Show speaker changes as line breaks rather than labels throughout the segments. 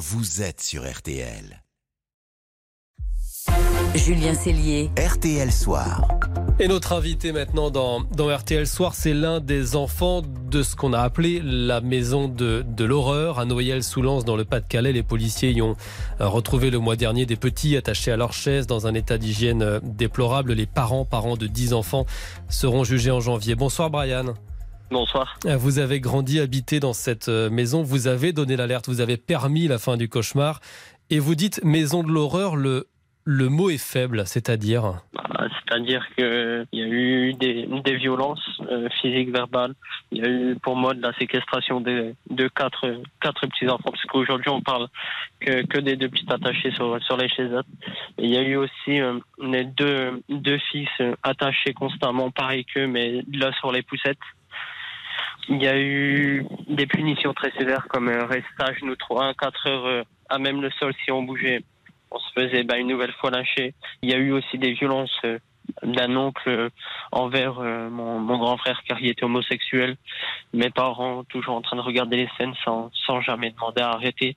vous êtes sur RTL.
Julien Cellier.
RTL Soir.
Et notre invité maintenant dans, dans RTL Soir, c'est l'un des enfants de ce qu'on a appelé la maison de, de l'horreur à Noyelles-sous-Lens dans le Pas-de-Calais. Les policiers y ont euh, retrouvé le mois dernier des petits attachés à leur chaise dans un état d'hygiène euh, déplorable. Les parents, parents de 10 enfants, seront jugés en janvier. Bonsoir Brian.
Bonsoir.
Euh, Vous avez grandi, habité dans cette maison, vous avez donné l'alerte, vous avez permis la fin du cauchemar. Et vous dites maison de l'horreur, le, le mot est faible, c'est-à-dire?
Bah, C'est-à-dire qu'il y a eu des, des violences euh, physiques, verbales. Il y a eu pour moi de la séquestration de, de quatre, quatre petits-enfants, parce qu'aujourd'hui on parle que, que des deux petits attachés sur, sur les chaises. Et il y a eu aussi euh, les deux, deux fils euh, attachés constamment, pareil qu'eux, mais là sur les poussettes. Il y a eu des punitions très sévères comme rester à genoux 3 4 heures euh, à même le sol si on bougeait. On se faisait bah, une nouvelle fois lâcher. Il y a eu aussi des violences euh, d'un oncle euh, envers mon, mon grand frère car il était homosexuel. Mes parents toujours en train de regarder les scènes sans, sans jamais demander à arrêter.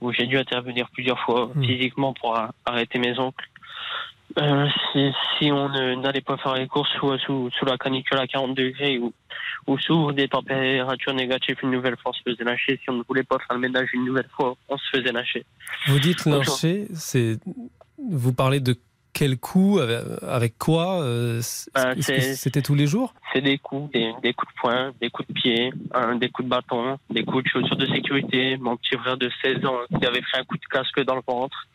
Où j'ai dû intervenir plusieurs fois
Hmm.
physiquement pour arrêter mes oncles. Euh, si, si on n'allait pas faire les courses sous, sous, sous la canicule à 40 degrés ou, ou sous des températures négatives une nouvelle fois, on se faisait lâcher. Si on ne voulait pas faire le ménage une nouvelle fois, on se faisait lâcher.
Vous dites lyncher, c'est vous parlez de quel coup, avec, avec quoi euh,
Euh, c'est-
c'était tous les jours?
C'est des coups, des, des coups de poing, des coups de pied, des coups de bâton, des coups de chaussures de sécurité. Mon petit frère de 16 ans qui avait pris un coup de casque dans le ventre.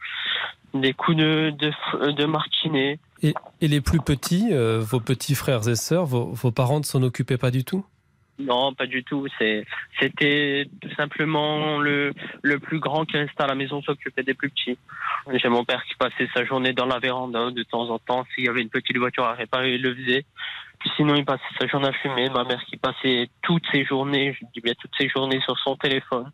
Des coups de, de, martinet.
et, et les plus petits, euh, vos petits frères et sœurs, vos, vos parents ne s'en occupaient pas du tout?
Non, pas du tout. C'était tout simplement le, le plus grand qui restait à la maison s'occupait des plus petits. J'ai mon père qui passait sa journée dans la véranda de temps en temps. S'il y avait une petite voiture à réparer, il le faisait. Puis sinon, il passait sa journée à fumer. Ma mère qui passait toutes ses journées, je dis bien toutes ses journées sur son téléphone,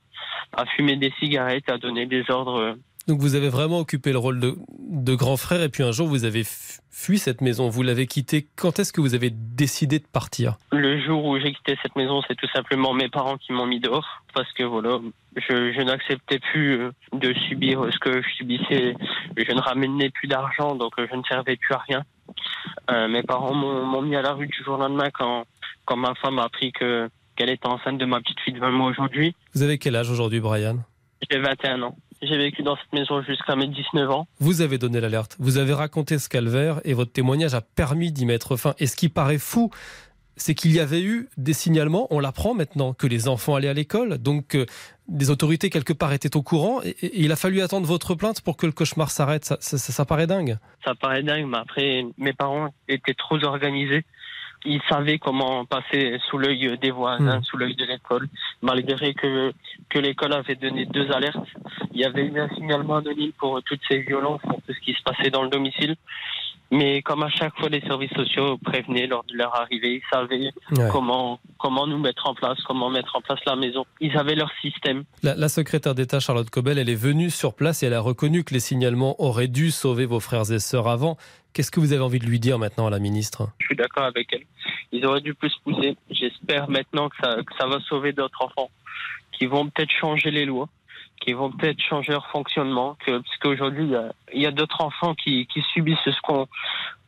à fumer des cigarettes, à donner des ordres.
Donc vous avez vraiment occupé le rôle de, de grand frère et puis un jour vous avez fu- fui cette maison, vous l'avez quittée. Quand est-ce que vous avez décidé de partir?
Le jour où j'ai quitté cette maison, c'est tout simplement mes parents qui m'ont mis dehors parce que voilà, je, je n'acceptais plus euh, de subir ce que je subissais. Je ne ramenais plus d'argent, donc euh, je ne servais plus à rien. Euh, mes parents m'ont m'ont mis à la rue du jour au lendemain quand, quand ma femme a appris que qu'elle était enceinte de ma petite fille de 20 mois aujourd'hui.
Vous avez quel âge aujourd'hui, Brian?
J'ai 21 ans. J'ai vécu dans cette maison jusqu'à mes 19 ans.
Vous avez donné l'alerte, vous avez raconté ce calvaire et votre témoignage a permis d'y mettre fin. Et ce qui paraît fou, c'est qu'il y avait eu des signalements, on l'apprend maintenant, que les enfants allaient à l'école, donc euh, des autorités quelque part étaient au courant, et, et il a fallu attendre votre plainte pour que le cauchemar s'arrête. Ça, ça- ça- ça paraît dingue.
Ça paraît dingue, mais après, mes parents étaient trop organisés. Ils savaient comment passer sous l'œil des voisins,
Mm.
sous l'œil de l'école, malgré que, que l'école avait donné deux alertes. Il y avait eu un signalement anonyme pour toutes ces violences, pour tout ce qui se passait dans le domicile. Mais comme à chaque fois, les services sociaux prévenaient lors de leur arrivée, ils savaient
Ouais.
comment, comment nous mettre en place, comment mettre en place la maison. Ils avaient leur système.
La, la secrétaire d'État Charlotte Cobel, elle est venue sur place et elle a reconnu que les signalements auraient dû sauver vos frères et sœurs avant. Qu'est-ce que vous avez envie de lui dire maintenant à la ministre?
Je suis d'accord avec elle. Ils auraient dû plus pousser. J'espère maintenant que ça, que ça va sauver d'autres enfants qui vont peut-être changer les lois, qui vont peut-être changer leur fonctionnement. Que, parce qu'aujourd'hui, il y a, d'autres enfants qui, qui subissent ce qu'on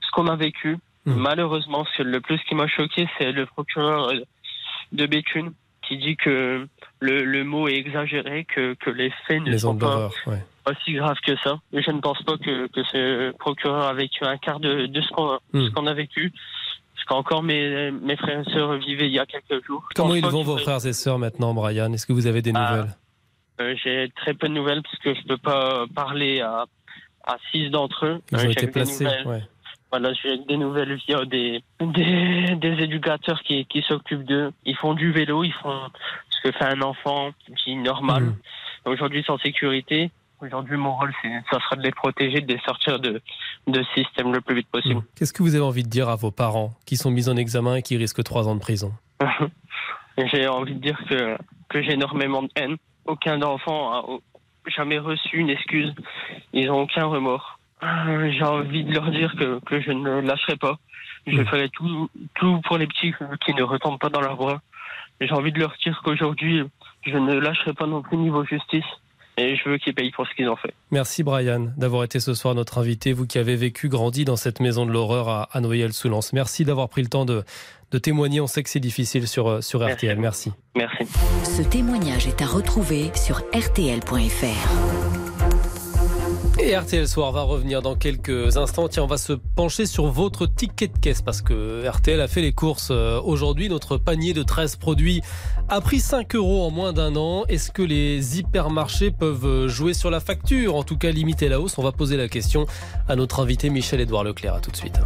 ce qu'on a vécu.
Mhm.
Malheureusement, le plus qui m'a choqué, c'est le procureur de Béthune qui dit que le, le mot est exagéré, que, que les faits ne
Les
sont pas
ouais.
pas si grave que ça. Et je ne pense pas que, que ce procureur a vécu un quart de, de ce qu'on a, vécu. Parce qu'encore mes, mes frères et sœurs vivaient il y a quelques jours.
Comment ils vont vos frères et sœurs maintenant, Brian? Est-ce que vous avez des
Ah.
nouvelles?
J'ai très peu de nouvelles parce que je peux pas parler à, à six d'entre eux.
Ils
Euh,
ont
j'ai
été placés. ouais.
Voilà, j'ai des nouvelles via des, des, des éducateurs qui, qui s'occupent d'eux. Ils font du vélo, ils font ce que fait un enfant qui est normal.
Mhm.
Aujourd'hui, sans sécurité. Aujourd'hui, mon rôle, ça sera de les protéger, de les sortir de, de ce système le plus vite possible.
Qu'est-ce que vous avez envie de dire à vos parents qui sont mis en examen et qui risquent trois ans de prison?
J'ai envie de dire que, que j'ai énormément de haine. Aucun enfant a jamais reçu une excuse. Ils n'ont aucun remords. Euh, J'ai envie de leur dire que, que je ne lâcherai pas. Je
Mm.
ferai tout, tout pour les petits qui ne retombent pas dans leurs bras. J'ai envie de leur dire qu'aujourd'hui, je ne lâcherai pas non plus niveau justice. Et je veux qu'ils payent pour ce qu'ils ont fait.
Merci Brian d'avoir été ce soir notre invité, vous qui avez vécu, grandi dans cette maison de l'horreur à, à Noyelles-sous-Lens. Merci d'avoir pris le temps de, de témoigner. On sait que c'est difficile sur, sur
Merci.
RTL. Merci.
Merci.
Ce témoignage est à retrouver sur rtl.fr.
Et RTL Soir va revenir dans quelques instants. Tiens, on va se pencher sur votre ticket de caisse parce que RTL a fait les courses euh, aujourd'hui. Notre panier de 13 produits a pris 5 euros en moins d'un an. Est-ce que les hypermarchés peuvent euh, jouer sur la facture? En tout cas, limiter la hausse On va poser la question à notre invité Michel-Édouard Leclerc. À tout de suite.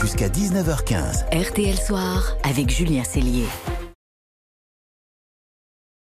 Jusqu'à 19h15.
RTL Soir avec Julien Cellier.